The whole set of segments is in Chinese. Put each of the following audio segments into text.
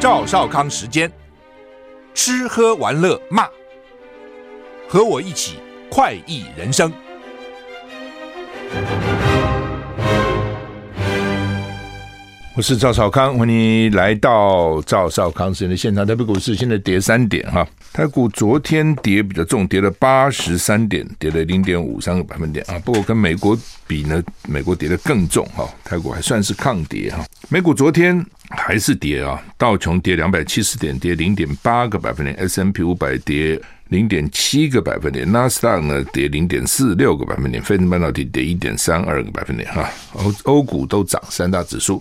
赵少康时间，吃喝玩乐骂，和我一起快意人生。我是赵少康，欢迎来到赵少康时间的现场。台北股市现在跌三点哈，台股昨天跌比较重，跌了八十三点，跌了零点五三个百分点啊。不过跟美国比呢，美国跌得更重哈，台股还算是抗跌哈。美股昨天还是跌啊，道琼跌两百七十点，跌零点八个百分点；S&P 五百跌零点七个百分点；纳斯达克呢跌零点四六个百分点；费城半导体跌一点三二个百分点哈。欧欧股都涨，三大指数。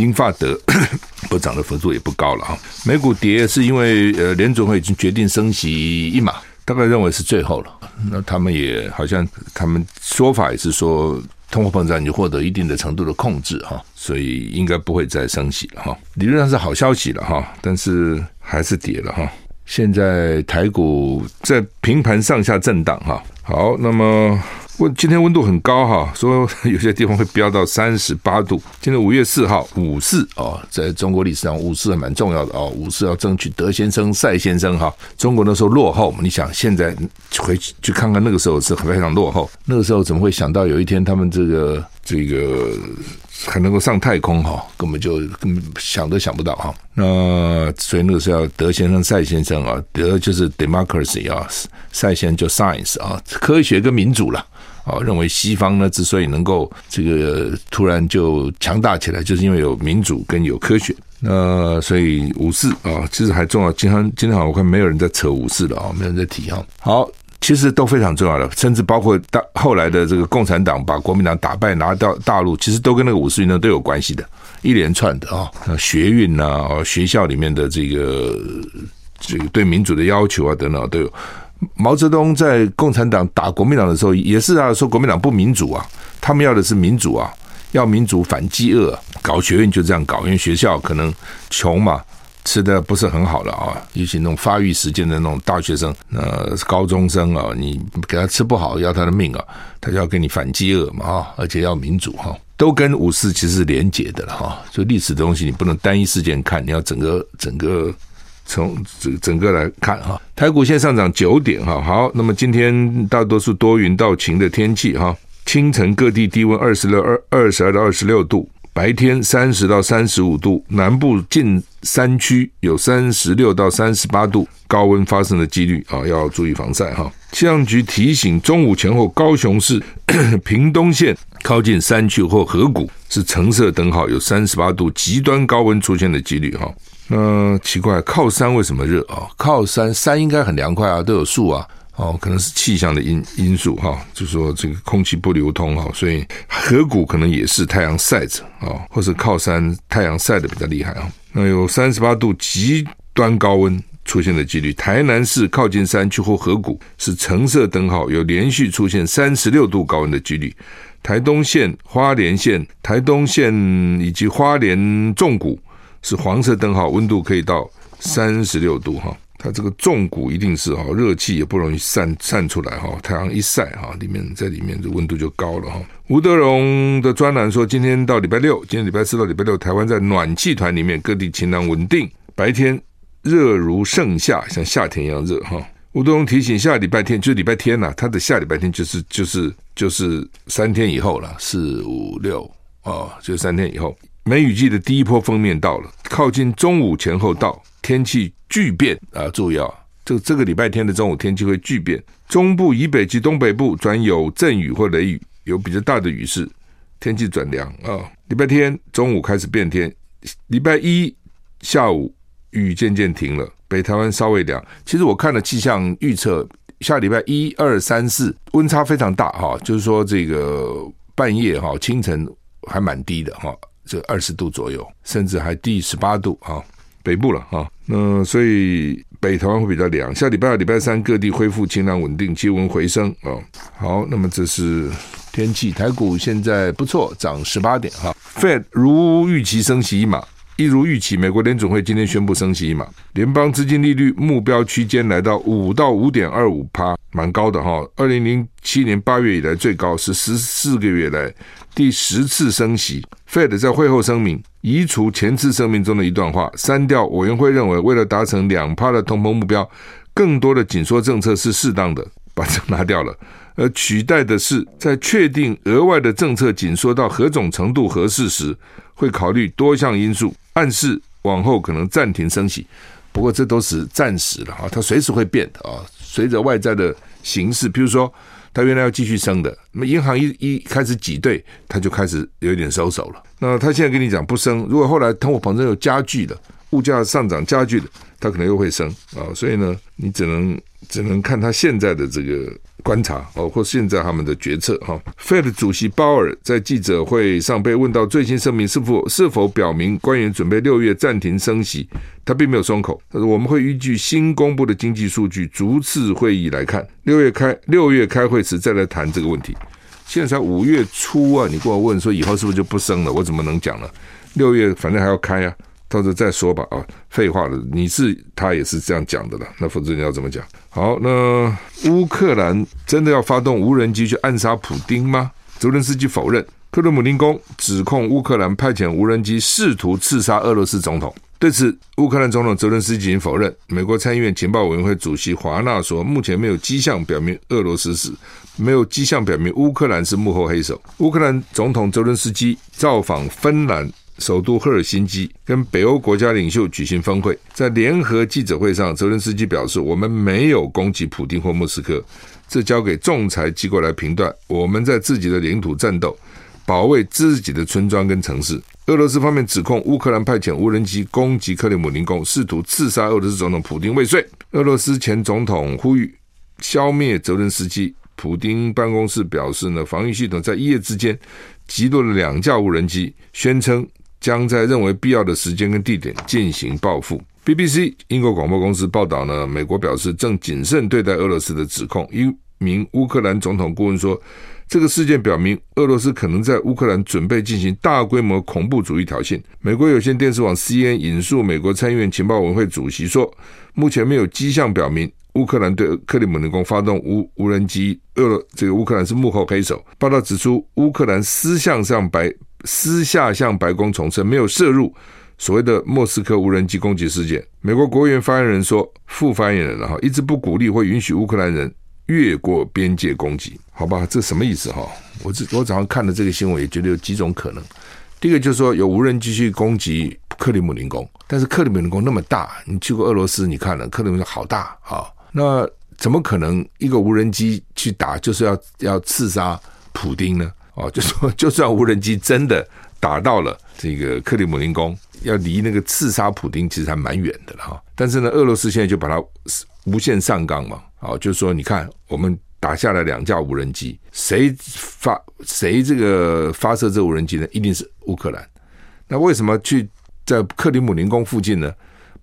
英法德 不涨的幅度也不高了哈，美股跌是因为呃联准会已经决定升息一码，大概认为是最后了。那他们也好像他们说法也是说通货膨胀已经获得一定的程度的控制哈，所以应该不会再升息了哈。理论上是好消息了哈，但是还是跌了哈。现在台股在平盘上下震荡哈。好，那么。温今天温度很高哈，说 有些地方会飙到三十八度。今天五月四号五四哦，在中国历史上五四还蛮重要的哦。五四要争取德先生、赛先生哈。中国那时候落后，你想现在回去去看看那个时候是非常落后。那个时候怎么会想到有一天他们这个这个还能够上太空哈？根本就根本想都想不到哈。那所以那个时候要德先生、赛先生啊，德就是 democracy 啊，赛先生就 science 啊，科学跟民主了。啊，认为西方呢之所以能够这个突然就强大起来，就是因为有民主跟有科学。那所以五四啊，其实还重要。今天今天好，我看没有人在扯五四了啊，没有人在提哈。好，其实都非常重要的，甚至包括大后来的这个共产党把国民党打败拿到大陆，其实都跟那个五四运动都有关系的，一连串的啊，学运呐，学校里面的这个这个对民主的要求啊等等都有。毛泽东在共产党打国民党的时候，也是啊，说国民党不民主啊，他们要的是民主啊，要民主反饥饿，搞学运就这样搞，因为学校可能穷嘛，吃的不是很好了啊，尤其那种发育时间的那种大学生，呃，高中生啊，你给他吃不好，要他的命啊，他就要跟你反饥饿嘛啊，而且要民主哈，都跟五四其实是连结的了哈，所以历史的东西你不能单一事件看，你要整个整个。从整整个来看哈，台股现在上涨九点哈，好，那么今天大多数多云到晴的天气哈，清晨各地低温二十六二二十二到二十六度，白天三十到三十五度，南部近山区有三十六到三十八度高温发生的几率啊，要注意防晒哈。气象局提醒，中午前后高雄市 屏东县靠近山区或河谷是橙色灯号，有三十八度极端高温出现的几率哈。那奇怪，靠山为什么热啊？靠山，山应该很凉快啊，都有树啊。哦，可能是气象的因因素哈，就说这个空气不流通哈，所以河谷可能也是太阳晒着啊，或是靠山太阳晒的比较厉害啊。那有三十八度极端高温出现的几率，台南市靠近山区或河谷是橙色灯号，有连续出现三十六度高温的几率。台东县、花莲县、台东县以及花莲纵谷。是黄色灯号，温度可以到三十六度哈。它这个重谷一定是哈，热气也不容易散散出来哈。太阳一晒哈，里面在里面的温度就高了哈。吴德荣的专栏说，今天到礼拜六，今天礼拜四到礼拜六，台湾在暖气团里面，各地晴朗稳定，白天热如盛夏，像夏天一样热哈。吴德荣提醒，下礼拜天就是礼拜天呐、他的下礼拜天就是就是就是三天以后了，四五六哦，就是三天以后。梅雨季的第一波锋面到了，靠近中午前后到，天气巨变啊！注意啊，这这个礼拜天的中午天气会巨变，中部以北及东北部转有阵雨或雷雨，有比较大的雨势，天气转凉啊！礼拜天中午开始变天，礼拜一下午雨渐渐停了，北台湾稍微凉。其实我看了气象预测，下礼拜一二三四温差非常大哈，就是说这个半夜哈清晨还蛮低的哈。这二十度左右，甚至还低十八度啊，北部了啊。那所以北台湾会比较凉。下礼拜二、礼拜三各地恢复晴朗稳定，气温回升啊。好，那么这是天气。台股现在不错，涨十八点哈。Fed 如预期升息一码，一如预期，美国联总会今天宣布升息一码，联邦资金利率目标区间来到五到五点二五趴，蛮高的哈。二零零七年八月以来最高，是十四个月来第十次升息。Fed 在会后声明移除前次声明中的一段话，删掉委员会认为为了达成两趴的通膨目标，更多的紧缩政策是适当的，把这拿掉了，而取代的是在确定额外的政策紧缩到何种程度合适时，会考虑多项因素。暗示往后可能暂停升息，不过这都是暂时的啊，它随时会变的啊。随着外在的形势，比如说它原来要继续升的，那么银行一一开始挤兑，它就开始有一点收手了。那他现在跟你讲不升，如果后来通货膨胀又加剧了，物价上涨加剧了，它可能又会升啊。所以呢，你只能只能看它现在的这个。观察，包括现在他们的决策哈。Fed 主席鲍尔在记者会上被问到最新声明是否是否表明官员准备六月暂停升息，他并没有松口。他说：“我们会依据新公布的经济数据逐次会议来看，六月开六月开会时再来谈这个问题。现在才五月初啊，你跟我问说以后是不是就不升了？我怎么能讲呢？六月反正还要开啊。”到时候再说吧啊，废话了，你是他也是这样讲的了，那否则你要怎么讲？好，那乌克兰真的要发动无人机去暗杀普丁吗？泽伦斯基否认，克里姆林宫指控乌克兰派遣无人机试图刺杀俄罗斯总统。对此，乌克兰总统泽伦斯基已经否认。美国参议院情报委员会主席华纳说，目前没有迹象表明俄罗斯是，没有迹象表明乌克兰是幕后黑手。乌克兰总统泽伦斯基造访芬兰。首都赫尔辛基跟北欧国家领袖举行峰会，在联合记者会上，泽伦斯基表示：“我们没有攻击普丁或莫斯科，这交给仲裁机构来评断。我们在自己的领土战斗，保卫自己的村庄跟城市。”俄罗斯方面指控乌克兰派遣无人机攻击克里姆林宫，试图刺杀俄罗斯总统普丁未遂。俄罗斯前总统呼吁消灭泽伦斯基。普丁办公室表示呢，防御系统在一夜之间击落了两架无人机，宣称。将在认为必要的时间跟地点进行报复。BBC 英国广播公司报道呢，美国表示正谨慎对待俄罗斯的指控。一名乌克兰总统顾问说，这个事件表明俄罗斯可能在乌克兰准备进行大规模恐怖主义挑衅。美国有线电视网 CNN 引述美国参议院情报委员会主席说，目前没有迹象表明乌克兰对克里姆林宫发动无无人机，俄这个乌克兰是幕后黑手。报道指出，乌克兰私向上白。私下向白宫重申没有涉入所谓的莫斯科无人机攻击事件。美国国务院发言人说，副发言人哈一直不鼓励或允许乌克兰人越过边界攻击。好吧，这什么意思哈？我这我早上看了这个新闻，也觉得有几种可能。第一个就是说有无人机去攻击克里姆林宫，但是克里姆林宫那么大，你去过俄罗斯，你看了克里姆林宫好大啊，那怎么可能一个无人机去打就是要要刺杀普丁呢？哦，就说 就算无人机真的打到了这个克里姆林宫，要离那个刺杀普丁其实还蛮远的了哈。但是呢，俄罗斯现在就把它无限上纲嘛，哦，就是说你看我们打下来两架无人机，谁发谁这个发射这无人机呢？一定是乌克兰。那为什么去在克里姆林宫附近呢？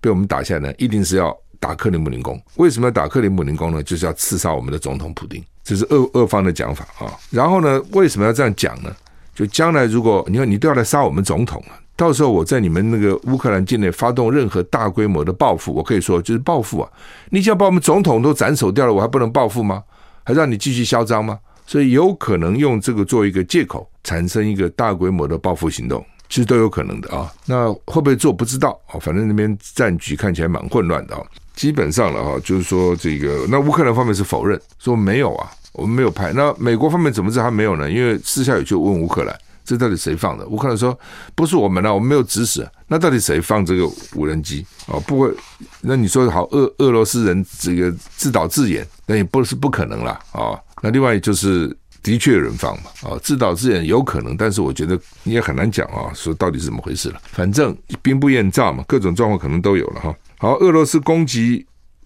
被我们打下来呢？一定是要打克里姆林宫。为什么要打克里姆林宫呢？就是要刺杀我们的总统普丁。这是俄俄方的讲法啊，然后呢，为什么要这样讲呢？就将来如果你看你都要来杀我们总统了，到时候我在你们那个乌克兰境内发动任何大规模的报复，我可以说就是报复啊！你想把我们总统都斩首掉了，我还不能报复吗？还让你继续嚣张吗？所以有可能用这个做一个借口，产生一个大规模的报复行动，其实都有可能的啊。那会不会做不知道啊？反正那边战局看起来蛮混乱的啊。基本上了哈，就是说这个那乌克兰方面是否认说没有啊。我们没有派，那美国方面怎么知道他没有呢？因为私下有去问乌克兰，这到底谁放的？乌克兰说不是我们啊，我们没有指使。那到底谁放这个无人机？哦，不会，那你说好，俄俄罗斯人这个自导自演，那也不是不可能了啊、哦。那另外就是的确有人放嘛，啊、哦，自导自演有可能，但是我觉得你也很难讲啊，说到底是怎么回事了。反正兵不厌诈嘛，各种状况可能都有了哈。好，俄罗斯攻击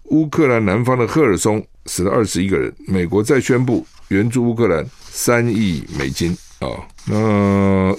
乌克兰南方的赫尔松。死了二十一个人。美国再宣布援助乌克兰三亿美金啊、哦！那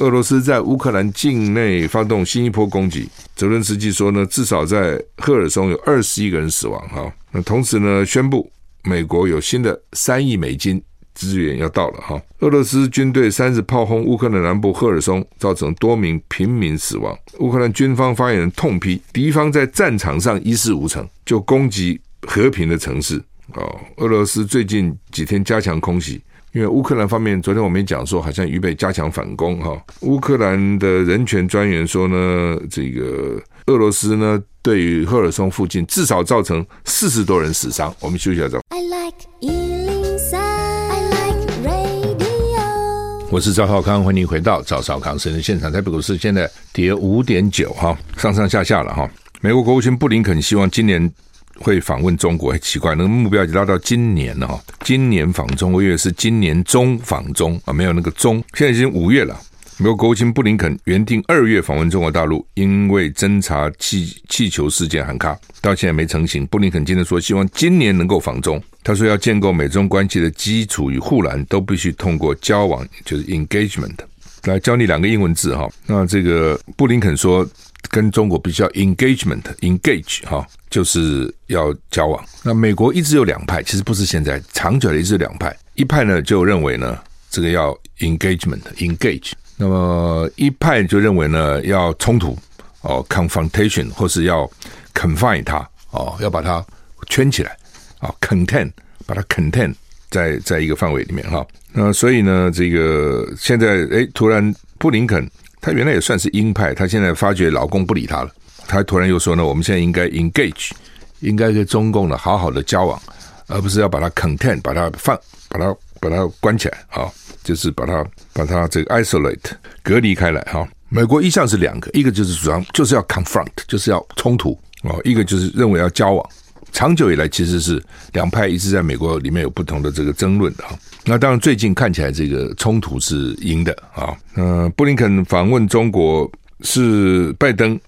俄罗斯在乌克兰境内发动新一波攻击。泽伦斯基说呢，至少在赫尔松有二十一个人死亡哈。那同时呢，宣布美国有新的三亿美金支援要到了哈。俄罗斯军队三日炮轰乌克兰南部赫尔松，造成多名平民死亡。乌克兰军方发言人痛批敌方在战场上一事无成，就攻击和平的城市。哦，俄罗斯最近几天加强空袭。因为乌克兰方面，昨天我们也讲说，好像预备加强反攻哈。乌克兰的人权专员说呢，这个俄罗斯呢，对于赫尔松附近至少造成四十多人死伤。我们休息一下再。I like 103, I like radio。我是赵少康，欢迎回到赵少康私人现场。台北股市现在跌五点九哈，上上下下了哈。美国国务卿布林肯希望今年。会访问中国，很奇怪，那个目标就拉到今年了哈。今年访中，我以为是今年中访中啊，没有那个中。现在已经五月了，美国国务卿布林肯原定二月访问中国大陆，因为侦查气气球事件喊卡，到现在没成型。布林肯今天说，希望今年能够访中。他说，要建构美中关系的基础与护栏，都必须通过交往，就是 engagement。来教你两个英文字哈。那这个布林肯说。跟中国必须要 engagement engage 哈，就是要交往。那美国一直有两派，其实不是现在，长久的一直两派。一派呢就认为呢，这个要 engagement engage。那么一派就认为呢，要冲突哦，confrontation 或是要 confine 它哦，要把它圈起来啊，contain 把它 contain 在在一个范围里面哈。那所以呢，这个现在哎，突然布林肯。他原来也算是鹰派，他现在发觉老公不理他了，他突然又说呢，我们现在应该 engage，应该跟中共呢好好的交往，而不是要把它 contain，把它放，把它把它关起来啊，就是把它把它这个 isolate 隔离开来哈。美国一向是两个，一个就是主张就是要 confront，就是要冲突哦，一个就是认为要交往。长久以来其实是两派一直在美国里面有不同的这个争论的哈。那当然最近看起来这个冲突是赢的啊。嗯，布林肯访问中国是拜登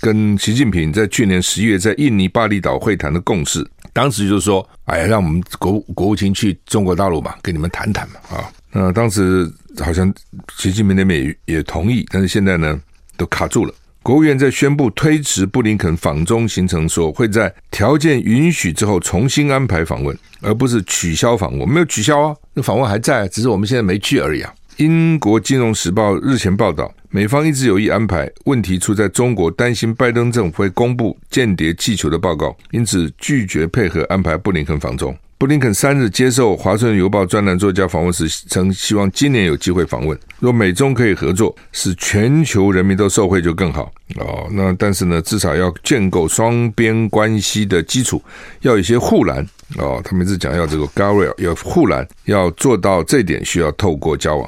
跟习近平在去年十月在印尼巴厘岛会谈的共识。当时就是说，哎呀，让我们国国务卿去中国大陆嘛，跟你们谈谈嘛啊。那当时好像习近平那边也也同意，但是现在呢都卡住了。国务院在宣布推迟布林肯访中行程，说会在条件允许之后重新安排访问，而不是取消访问。没有取消啊，那访问还在，只是我们现在没去而已啊。英国金融时报日前报道，美方一直有意安排，问题出在中国担心拜登政府会公布间谍气球的报告，因此拒绝配合安排布林肯访中。布林肯三日接受《华盛顿邮报》专栏作家访问时曾，希望今年有机会访问。若美中可以合作，使全球人民都受惠就更好哦。那但是呢，至少要建构双边关系的基础，要有一些护栏哦。他们是讲要这个 guardrail，要护栏，要做到这点需要透过交往。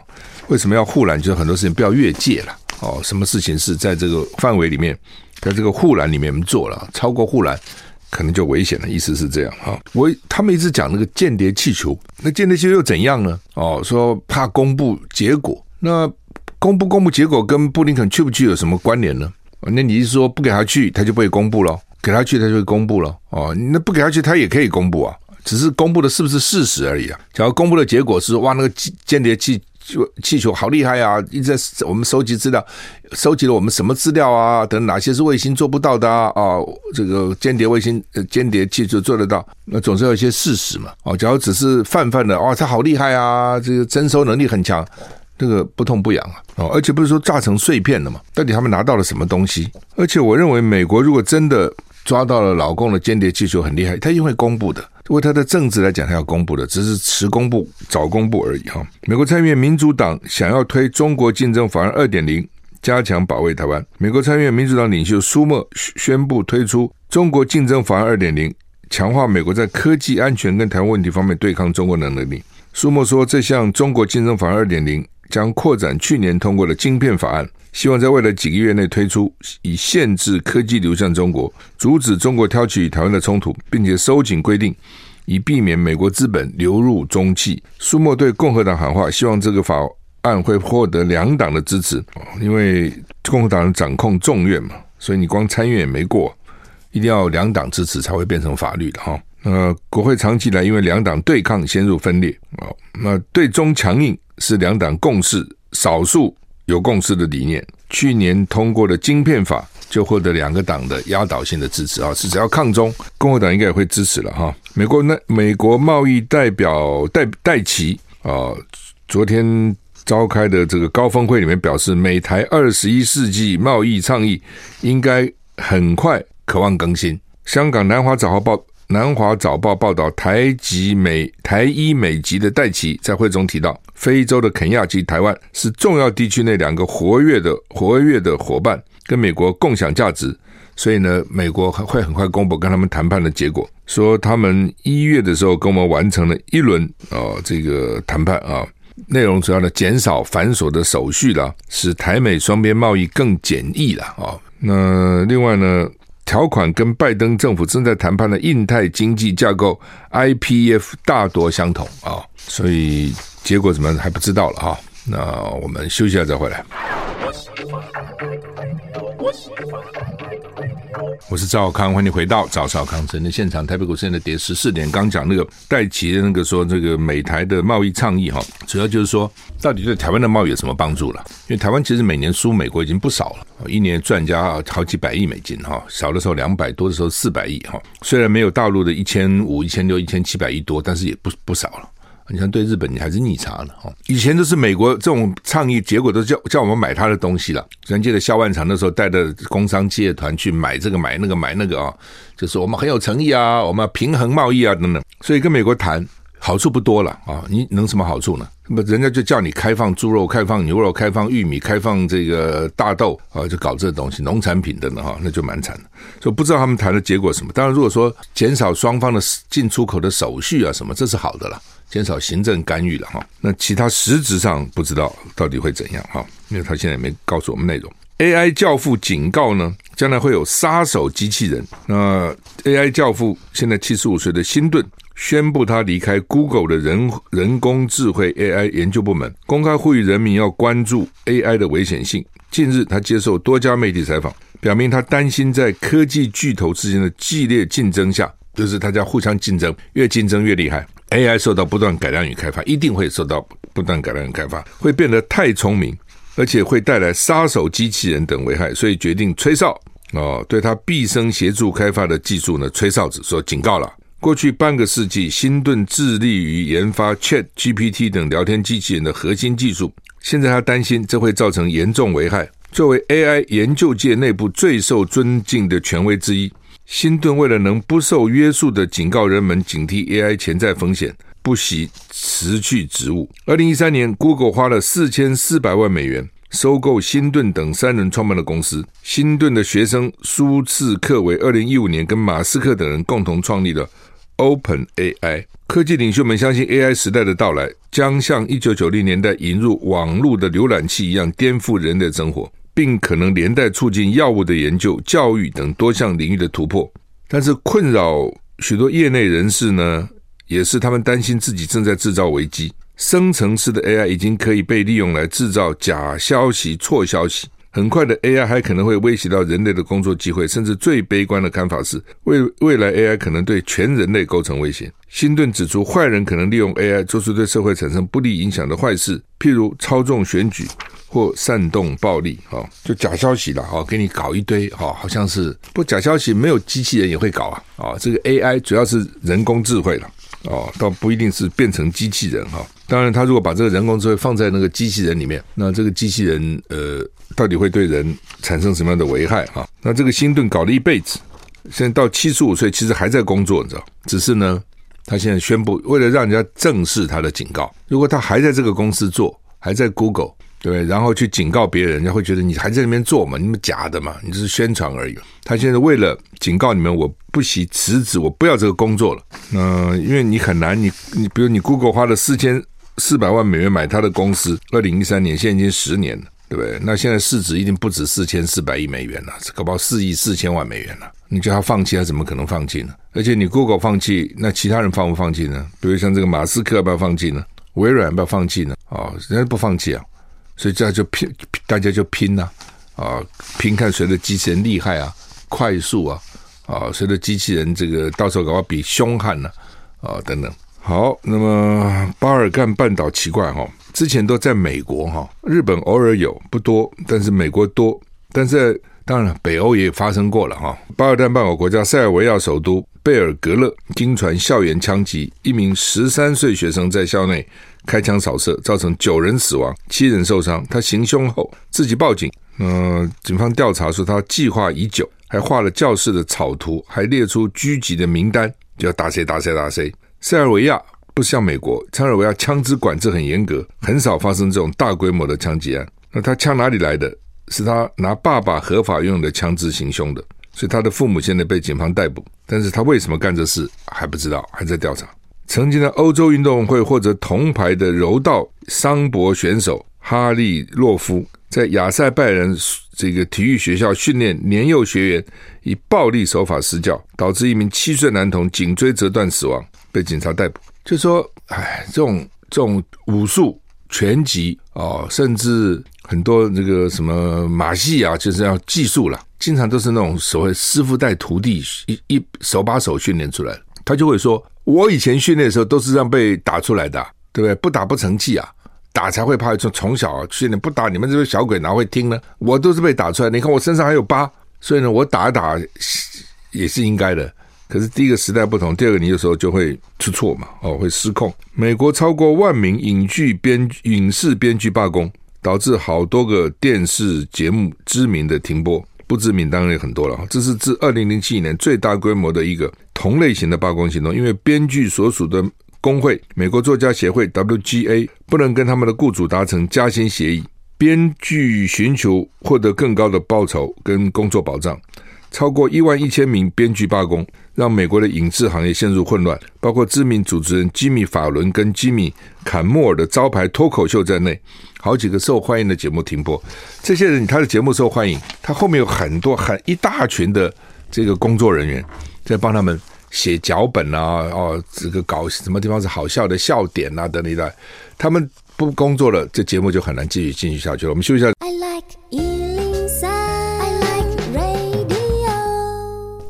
为什么要护栏？就是很多事情不要越界了哦。什么事情是在这个范围里面，在这个护栏里面做了，超过护栏。可能就危险了，意思是这样哈。我他们一直讲那个间谍气球，那间谍气球又怎样呢？哦，说怕公布结果，那公布公布结果跟布林肯去不去有什么关联呢？那你是说不给他去，他就不会公布了；给他去，他就会公布了。哦，那不给他去，他也可以公布啊，只是公布的是不是事实而已啊。假如公布的结果是哇，那个间谍气。就气球好厉害啊！一直在我们收集资料，收集了我们什么资料啊？等哪些是卫星做不到的啊？哦，这个间谍卫星、间谍气球做得到，那总是要一些事实嘛。哦，假如只是泛泛的，哇，他好厉害啊！这个征收能力很强，这个不痛不痒啊。哦，而且不是说炸成碎片了嘛？到底他们拿到了什么东西？而且我认为，美国如果真的抓到了老共的间谍气球很厉害，他一定会公布的。为他的政治来讲，他要公布的只是迟公布、早公布而已哈。美国参议院民主党想要推中国竞争法案二点零，加强保卫台湾。美国参议院民主党领袖舒默宣布推出中国竞争法案二点零，强化美国在科技安全跟台湾问题方面对抗中国的能力。舒默说，这项中国竞争法案二点零将扩展去年通过的晶片法案。希望在未来几个月内推出，以限制科技流向中国，阻止中国挑起与台湾的冲突，并且收紧规定，以避免美国资本流入中企。舒默对共和党喊话，希望这个法案会获得两党的支持，因为共和党人掌控众院嘛，所以你光参院也没过，一定要两党支持才会变成法律的哈。那国会长期以来因为两党对抗陷入分裂，哦，那对中强硬是两党共识，少数。有共识的理念，去年通过的晶片法就获得两个党的压倒性的支持啊！是只要抗中，共和党应该也会支持了哈。美国那美国贸易代表戴戴琪啊，昨天召开的这个高峰会里面表示，美台二十一世纪贸易倡议应该很快渴望更新。香港南华早报报南华早报报道，台籍美台医美籍的戴琪在会中提到，非洲的肯亚及台湾是重要地区内两个活跃的活跃的伙伴，跟美国共享价值。所以呢，美国会很快公布跟他们谈判的结果，说他们一月的时候跟我们完成了一轮啊这个谈判啊，内容主要呢减少繁琐的手续啦，使台美双边贸易更简易了啊。那另外呢，条款跟拜登政府正在谈判的印太经济架构 IPF 大多相同啊，所以结果怎么还不知道了哈。那我们休息一下再回来。我是赵康，欢迎回到赵少康城的现场。台北股市现在跌十四点，刚讲那个戴琪的那个说，这个美台的贸易倡议哈，主要就是说，到底对台湾的贸易有什么帮助了？因为台湾其实每年输美国已经不少了，一年赚人家好几百亿美金哈，少的时候两百多的时候四百亿哈，虽然没有大陆的一千五、一千六、一千七百亿多，但是也不不少了。你像对日本，你还是逆差的哈。以前都是美国这种倡议，结果都叫叫我们买他的东西了。人记得萧万长那时候带着工商企业团去买这个买那个买那个啊，就是我们很有诚意啊，我们要平衡贸易啊等等。所以跟美国谈好处不多了啊，你能什么好处呢？那人家就叫你开放猪肉、开放牛肉、开放玉米、开放这个大豆啊，就搞这东西，农产品等等哈，那就蛮惨的。所以不知道他们谈的结果什么。当然，如果说减少双方的进出口的手续啊什么，这是好的了。减少行政干预了哈，那其他实质上不知道到底会怎样哈，因为他现在没告诉我们内容。AI 教父警告呢，将来会有杀手机器人。那 AI 教父现在七十五岁的辛顿宣布他离开 Google 的人人工智慧 AI 研究部门，公开呼吁人民要关注 AI 的危险性。近日他接受多家媒体采访，表明他担心在科技巨头之间的激烈竞争下，就是大家互相竞争，越竞争越厉害。AI 受到不断改良与开发，一定会受到不断改良与开发，会变得太聪明，而且会带来杀手机器人等危害，所以决定吹哨哦，对他毕生协助开发的技术呢，吹哨子说警告了。过去半个世纪，新顿致力于研发 ChatGPT 等聊天机器人的核心技术，现在他担心这会造成严重危害。作为 AI 研究界内部最受尊敬的权威之一。辛顿为了能不受约束的警告人们警惕 AI 潜在风险，不惜辞去职务。二零一三年，Google 花了四千四百万美元收购辛顿等三人创办的公司。辛顿的学生苏茨克为二零一五年跟马斯克等人共同创立了 OpenAI。科技领袖们相信 AI 时代的到来将像一九九零年代引入网络的浏览器一样颠覆人类生活。并可能连带促进药物的研究、教育等多项领域的突破，但是困扰许多业内人士呢，也是他们担心自己正在制造危机。生成式的 AI 已经可以被利用来制造假消息、错消息。很快的 AI 还可能会威胁到人类的工作机会，甚至最悲观的看法是，未未来 AI 可能对全人类构成威胁。辛顿指出，坏人可能利用 AI 做出对社会产生不利影响的坏事，譬如操纵选举。或煽动暴力，哈，就假消息了，哈，给你搞一堆，哈，好像是不假消息，没有机器人也会搞啊，啊，这个 AI 主要是人工智慧了，哦，倒不一定是变成机器人，哈，当然，他如果把这个人工智慧放在那个机器人里面，那这个机器人，呃，到底会对人产生什么样的危害，哈？那这个辛顿搞了一辈子，现在到七十五岁，其实还在工作，你知道，只是呢，他现在宣布，为了让人家正视他的警告，如果他还在这个公司做，还在 Google。对，然后去警告别人，人家会觉得你还在那边做嘛？你们假的嘛？你只是宣传而已。他现在为了警告你们，我不惜辞职，我不要这个工作了。嗯、因为你很难，你你比如你 Google 花了四千四百万美元买他的公司，二零一三年，现在已经十年了，对不对？那现在市值已经不止四千四百亿美元了，搞不好四亿四千万美元了。你叫他放弃，他怎么可能放弃呢？而且你 Google 放弃，那其他人放不放弃呢？比如像这个马斯克要不要放弃呢？微软要不要放弃呢？哦，人家不放弃啊。所以这样就拼，大家就拼呐，啊，拼看谁的机器人厉害啊，快速啊，啊，谁的机器人这个到时候搞比凶悍呢，啊，等等。好，那么巴尔干半岛奇怪哈，之前都在美国哈，日本偶尔有不多，但是美国多，但是当然北欧也发生过了哈。巴尔干半岛国家塞尔维亚首都贝尔格勒惊传校园枪击，一名十三岁学生在校内开枪扫射，造成九人死亡，七人受伤。他行凶后自己报警。嗯、警方调查说他计划已久，还画了教室的草图，还列出狙击的名单，就要打谁打谁打谁。塞尔维亚不像美国，塞尔维亚枪支管制很严格，很少发生这种大规模的枪击案。那他枪哪里来的？是他拿爸爸合法用的枪支行凶的，所以他的父母现在被警方逮捕。但是他为什么干这事还不知道，还在调查。曾经的欧洲运动会获得铜牌的柔道桑博选手哈利洛夫，在亚塞拜人这个体育学校训练年幼学员，以暴力手法施教，导致一名七岁男童颈椎折断死亡，被警察逮捕。就说，哎，这种这种武术、拳击哦，甚至很多这个什么马戏啊，就是要技术了，经常都是那种所谓师傅带徒弟，一一手把手训练出来。他就会说：“我以前训练的时候都是这样被打出来的，对不对？不打不成器啊，打才会怕。从从小训练，不打你们这些小鬼哪会听呢？我都是被打出来。你看我身上还有疤，所以呢，我打一打也是应该的。可是第一个时代不同，第二个你有时候就会出错嘛，哦，会失控。美国超过万名影剧编影视编剧罢工，导致好多个电视节目知名的停播。”不知名当然也很多了，这是自二零零七年最大规模的一个同类型的罢工行动，因为编剧所属的工会美国作家协会 WGA 不能跟他们的雇主达成加薪协议，编剧寻求获得更高的报酬跟工作保障。超过一万一千名编剧罢工，让美国的影视行业陷入混乱，包括知名主持人吉米·法伦跟吉米·坎莫尔的招牌脱口秀在内，好几个受欢迎的节目停播。这些人他的节目受欢迎，他后面有很多很一大群的这个工作人员在帮他们写脚本啊，哦，这个搞什么地方是好笑的笑点啊等等的，他们不工作了，这节目就很难继续进行下去了。我们休息一下。I like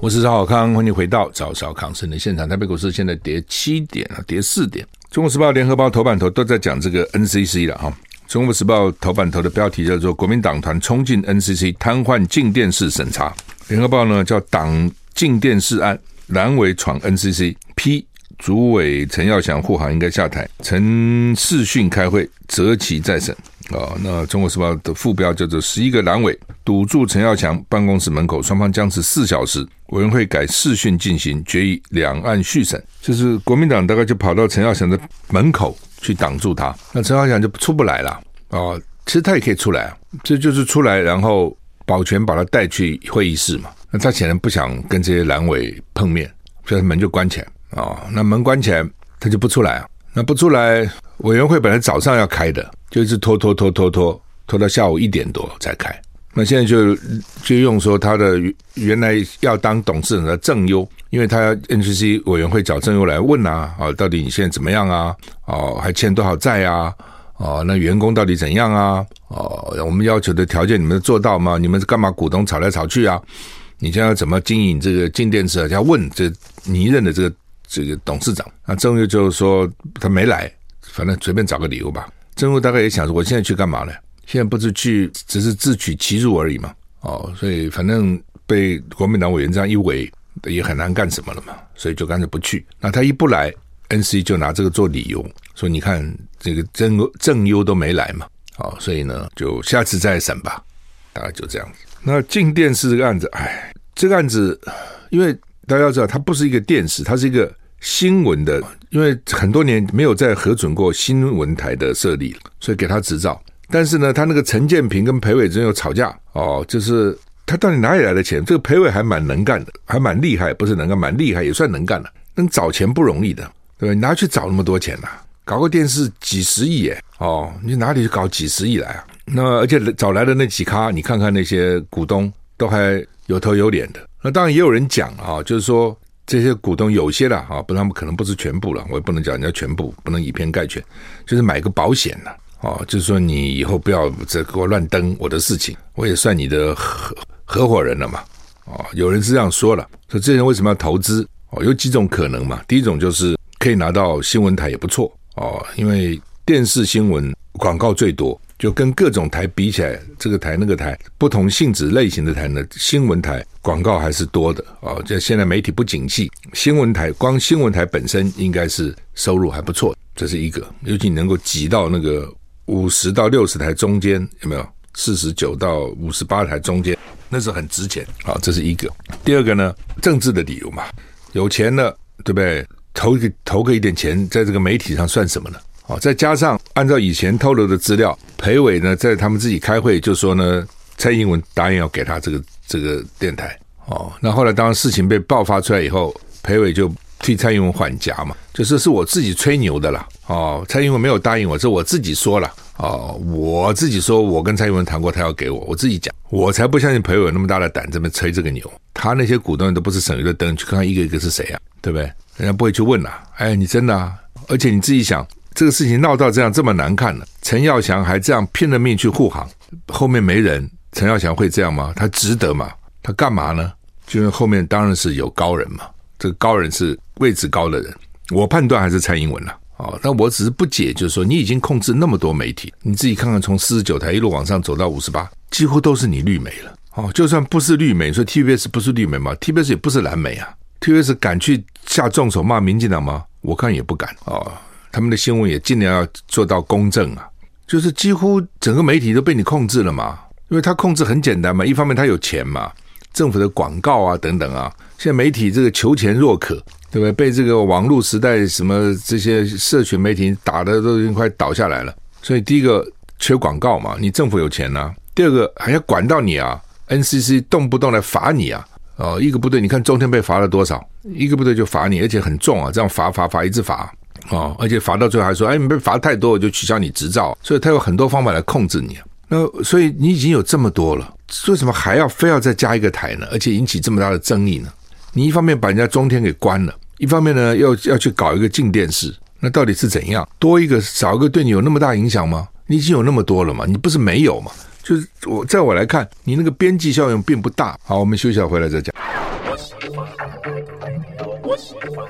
我是赵小康，欢迎回到赵少康生的现场。台北股市现在跌七点啊，跌四点。中国时报、联合报头版头都在讲这个 NCC 了哈。中国时报头版头的标题叫做“国民党团冲进 NCC，瘫痪静电视审查”。联合报呢叫“党静电视案，蓝委闯 NCC，批主委陈耀祥护航应该下台，陈世训开会，择期再审。啊，那中国时报的副标叫做“十一个蓝委堵住陈耀祥办公室门口，双方僵持四小时”。委员会改视讯进行，决议两岸续审。就是国民党大概就跑到陈耀祥的门口去挡住他，那陈耀祥就出不来了。哦，其实他也可以出来啊，这就是出来，然后保全把他带去会议室嘛。那他显然不想跟这些阑尾碰面，所以门就关起来。哦，那门关起来，他就不出来啊。那不出来，委员会本来早上要开的，就一直拖拖拖拖拖，拖到下午一点多才开。那现在就就用说他的原来要当董事长的郑优，因为他要 NCC 委员会找郑优来问啊，啊，到底你现在怎么样啊？哦，还欠多少债啊？哦，那员工到底怎样啊？哦，我们要求的条件你们做到吗？你们是干嘛股东吵来吵去啊？你现在要怎么经营这个镜电池啊？要问这你任的这个这个董事长，那郑优就是说他没来，反正随便找个理由吧。郑优大概也想说，我现在去干嘛呢？现在不是去，只是自取其辱而已嘛。哦，所以反正被国民党委员这样一围，也很难干什么了嘛。所以就干脆不去。那他一不来，NC 就拿这个做理由，说你看这个郑郑优都没来嘛。哦，所以呢，就下次再审吧。大概就这样子。那进电视这个案子，哎，这个案子，因为大家要知道，它不是一个电视，它是一个新闻的。因为很多年没有再核准过新闻台的设立，所以给他执照。但是呢，他那个陈建平跟裴伟真有吵架哦，就是他到底哪里来的钱？这个裴伟还蛮能干的，还蛮厉害，不是能干，蛮厉害，也算能干的。能找钱不容易的，对吧？你哪去找那么多钱呐、搞个电视几十亿耶，哦，你哪里去搞几十亿来啊？那而且找来的那几咖，你看看那些股东都还有头有脸的。那当然也有人讲啊，就是说这些股东有些了啊，不，他们可能不是全部了，我也不能讲人家全部，不能以偏概全，就是买个保险呐。哦，就是说你以后不要再给我乱登我的事情，我也算你的合合伙人了嘛。哦，有人是这样说了，说这些人为什么要投资？哦，有几种可能嘛。第一种就是可以拿到新闻台也不错哦，因为电视新闻广告最多，就跟各种台比起来，这个台那个台不同性质类型的台呢，新闻台广告还是多的啊。这现在媒体不景气，新闻台光新闻台本身应该是收入还不错，这是一个。尤其能够挤到那个五十到六十台中间，有没有？四十九到五十八台中间，那是很值钱啊。这是一个。第二个呢，政治的理由嘛，有钱了，对不对？投个投个一点钱，在这个媒体上算什么呢？哦，再加上按照以前透露的资料，裴伟呢在他们自己开会就说呢，蔡英文答应要给他这个这个电台。哦，那后来当事情被爆发出来以后，裴伟就替蔡英文缓颊嘛，就是是我自己吹牛的啦。哦，蔡英文没有答应我，是我自己说了。哦，我自己说我跟蔡英文谈过，他要给我，我自己讲，我才不相信裴伟有那么大的胆这么吹这个牛。他那些股东都不是省油的灯，去看看一个一个是谁啊，对不对？人家不会去问呐。哎，你真的啊？而且你自己想。这个事情闹到这样这么难看了，陈耀祥还这样拼了命去护航，后面没人，陈耀祥会这样吗？他值得吗？他干嘛呢？就因为后面当然是有高人嘛，这个高人是位置高的人，我判断还是蔡英文了。哦，那我只是不解，就是说你已经控制那么多媒体，你自己看看，从四十九台一路往上走到五十八，几乎都是你绿媒了。哦，就算不是绿媒，说 TVBS 不是绿媒嘛？TVBS 也不是蓝媒啊。TVBS 敢去下重手骂民进党吗？我看也不敢哦。他们的新闻也尽量要做到公正啊，就是几乎整个媒体都被你控制了嘛，因为他控制很简单嘛，一方面他有钱嘛，政府的广告啊等等啊，现在媒体这个求钱若渴，对不对？被这个网络时代什么这些社群媒体打的都已经快倒下来了，所以第一个缺广告嘛，你政府有钱啊，第二个还要管到你啊，NCC 动不动来罚你啊，哦，一个部队你看中天被罚了多少，一个部队就罚你，而且很重啊，这样罚罚罚一直罚。哦，而且罚到最后还说，哎，你被罚太多，我就取消你执照。所以他有很多方法来控制你。那所以你已经有这么多了，为什么还要非要再加一个台呢？而且引起这么大的争议呢？你一方面把人家中天给关了，一方面呢又要去搞一个静电视，那到底是怎样？多一个少一个对你有那么大影响吗？你已经有那么多了嘛？你不是没有嘛？就是我在我来看，你那个边际效应并不大。好，我们休息下回来再讲。我喜欢我喜欢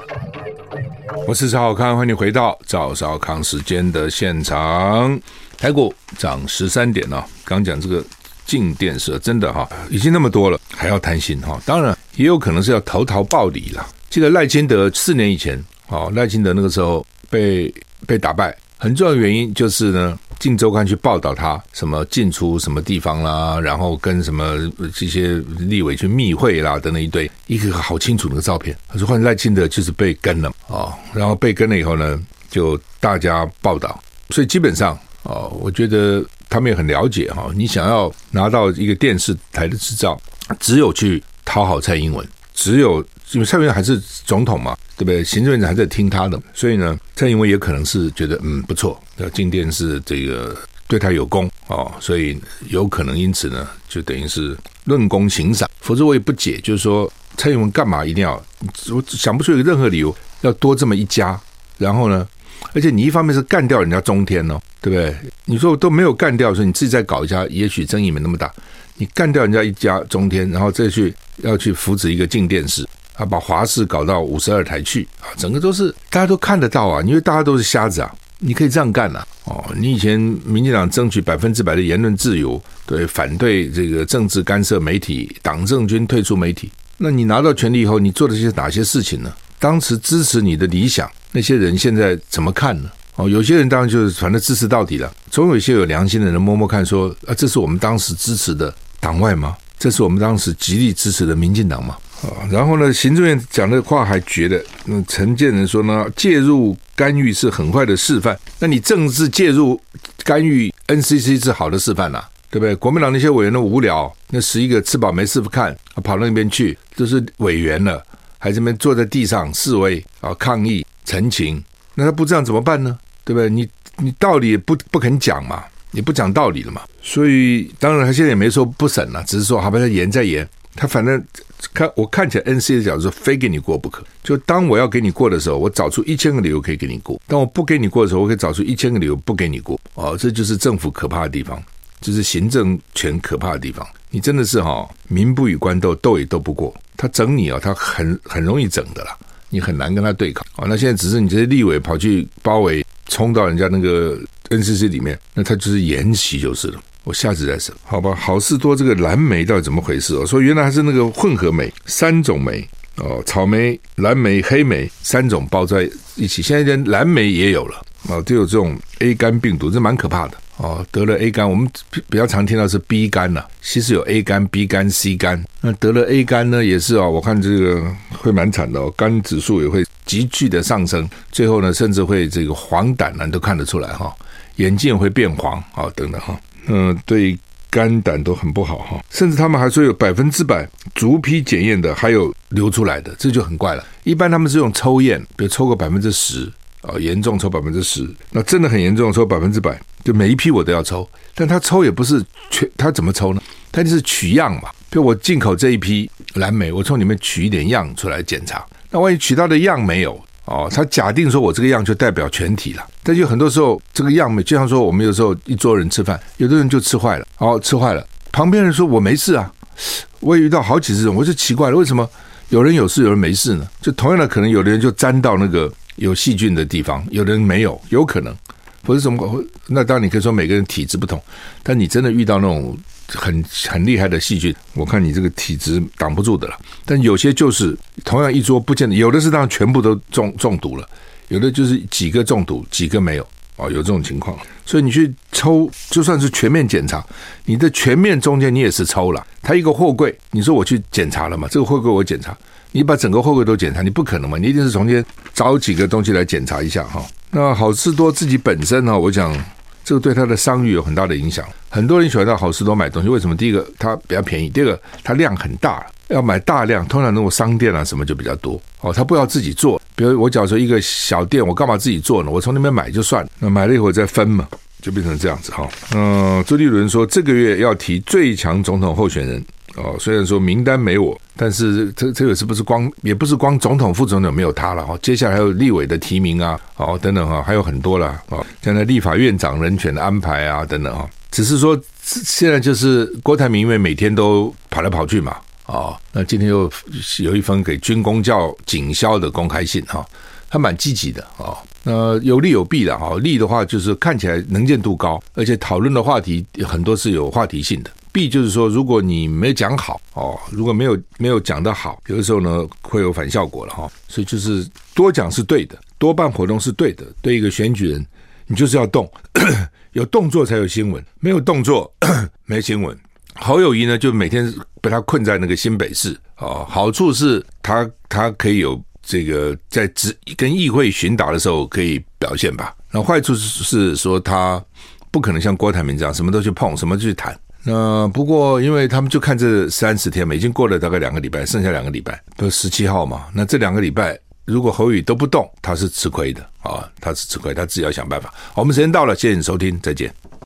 我是赵少康，欢迎回到赵少康时间的现场。台股涨十三点了，刚讲这个静电视真的哈，已经那么多了，还要贪心哈？当然也有可能是要投桃报李了。记得赖清德四年以前，哦，赖清德那个时候被被打败。很重要的原因就是呢，《镜周刊》去报道他什么进出什么地方啦，然后跟什么这些立委去密会啦等等一堆，一个好清楚那个照片。他说换赖清德就是被跟了啊、然后被跟了以后呢，就大家报道，所以基本上啊、我觉得他们也很了解哈、你想要拿到一个电视台的执照，只有去讨好蔡英文，只有。因为蔡英文还是总统嘛，对不对？行政院长还在听他的，所以呢，蔡英文也可能是觉得嗯不错，要进电视这个对他有功哦，所以有可能因此呢，就等于是论功行赏。否则我也不解，就是说蔡英文干嘛一定要？我想不出有任何理由要多这么一家。然后呢，而且你一方面是干掉人家中天哦，对不对？你说我都没有干掉，说你自己再搞一家，也许争议没那么大。你干掉人家一家中天，然后再去要去扶持一个镜电视。啊，把华视搞到五十二台去啊，整个都是大家都看得到啊，因为大家都是瞎子啊，你可以这样干呐、哦，你以前民进党争取百分之百的言论自由，对，反对这个政治干涉媒体，党政军退出媒体，那你拿到权力以后，你做的是哪些事情呢？当时支持你的理想那些人现在怎么看呢？哦，有些人当然就是反正支持到底了，总有一些有良心的人摸摸看说，啊，这是我们当时支持的党外吗？这是我们当时极力支持的民进党吗？啊，然后呢，行政院讲的话还觉得，那陈建仁说呢，介入干预是很坏的示范。那你政治介入干预 NCC 是好的示范呐、啊，对不对？国民党那些委员都无聊，那十一个吃饱没事不看，跑到那边去，都是委员了，还这边坐在地上示威啊，抗议陈情，那他不这样怎么办呢？对不对？你你道理也不不肯讲嘛，你不讲道理了嘛。所以当然他现在也没说不审了，只是说好吧，他严再严，他反正。看我看起来，NC 的角度说非给你过不可。就当我要给你过的时候，我找出一千个理由可以给你过；当我不给你过的时候，我可以找出一千个理由不给你过。哦，这就是政府可怕的地方，就是行政权可怕的地方。你真的是哈、哦，民不与官斗，斗也斗不过。他整你啊、哦，他很很容易整的啦，你很难跟他对抗。哦，那现在只是你这些立委跑去包围，冲到人家那个 NCC 里面，那他就是延袭就是了。我下次再说，好吧？好事多这个蓝莓到底怎么回事哦？说原来还是那个混合莓，三种莓哦，草莓、蓝莓、黑莓三种包在一起。现在连蓝莓也有了哦，都有这种 A 肝病毒，这蛮可怕的哦。得了 A 肝，我们比较常听到是 B 肝呐，其实有 A 肝、B 肝、C 肝。那得了 A 肝呢，也是哦，我看这个会蛮惨的哦，肝指数也会急剧的上升，最后呢，甚至会这个黄疸呢，都看得出来哈，眼睛会变黄啊，等等哈。嗯、对肝胆都很不好哈，甚至他们还说有百分之百逐批检验的，还有流出来的，这就很怪了。一般他们是用抽验，比如抽个百分之十啊，严重抽百分之十，那真的很严重抽百分之百，就每一批我都要抽。但他抽也不是全，他怎么抽呢？他就是取样嘛，比如我进口这一批蓝莓，我从里面取一点样出来检查，那万一取到的样没有？哦，他假定说我这个样就代表全体了，但就很多时候这个样没，就像说我们有时候一桌人吃饭，有的人就吃坏了，哦，吃坏了，旁边人说我没事啊，我也遇到好几次，我就奇怪了，为什么有人有事，有人没事呢？就同样的，可能有的人就沾到那个有细菌的地方，有的人没有，有可能，或者什么，那当然你可以说每个人体质不同，但你真的遇到那种。很很厉害的细菌，我看你这个体质挡不住的了。但有些就是同样一桌不见得，有的是让全部都中中毒了，有的就是几个中毒，几个没有哦，有这种情况。所以你去抽，就算是全面检查，你的全面中间你也是抽了。他一个货柜，你说我去检查了嘛？这个货柜我检查，你把整个货柜都检查，你不可能嘛？你一定是从中间找几个东西来检查一下哈。那好市多自己本身呢，我讲。这个对他的商誉有很大的影响。很多人喜欢到好市多买东西，为什么？第一个，它比较便宜；第二个，它量很大，要买大量，通常那种商店啊什么就比较多。哦，他不要自己做。比如我假如说一个小店，我干嘛自己做呢？我从那边买就算。那买了以后再分嘛，就变成这样子哈。嗯，周立伦说这个月要提最强总统候选人。哦，虽然说名单没我，但是这这个是不是光也不是光总统副总统没有他了哈？接下来还有立委的提名啊，哦等等哈，还有很多了哦，现在立法院长人权的安排啊等等哈。只是说现在就是郭台铭因为每天都跑来跑去嘛，哦，那今天又有一封给军公教警消的公开信哈，他蛮积极的哦。那有利有弊的哈，利的话就是看起来能见度高，而且讨论的话题很多是有话题性的。弊就是说，如果你没讲好哦，如果没有没有讲得好，有的时候呢会有反效果了哈。所以就是多讲是对的，多办活动是对的。对一个选举人，你就是要动，有动作才有新闻，没有动作 没新闻。侯友谊呢，就每天被他困在那个新北市哦。好处是他他可以有这个在直跟议会询答的时候可以表现吧。那坏处是是说他不可能像郭台铭这样什么都去碰，什么都去谈。那不过，因为他们就看这三十天嘛，已经过了大概两个礼拜，剩下两个礼拜都十七号嘛。那这两个礼拜，如果侯宇都不动，他是吃亏的啊，他是吃亏，他自己要想办法。我们时间到了，谢谢你收听，再见。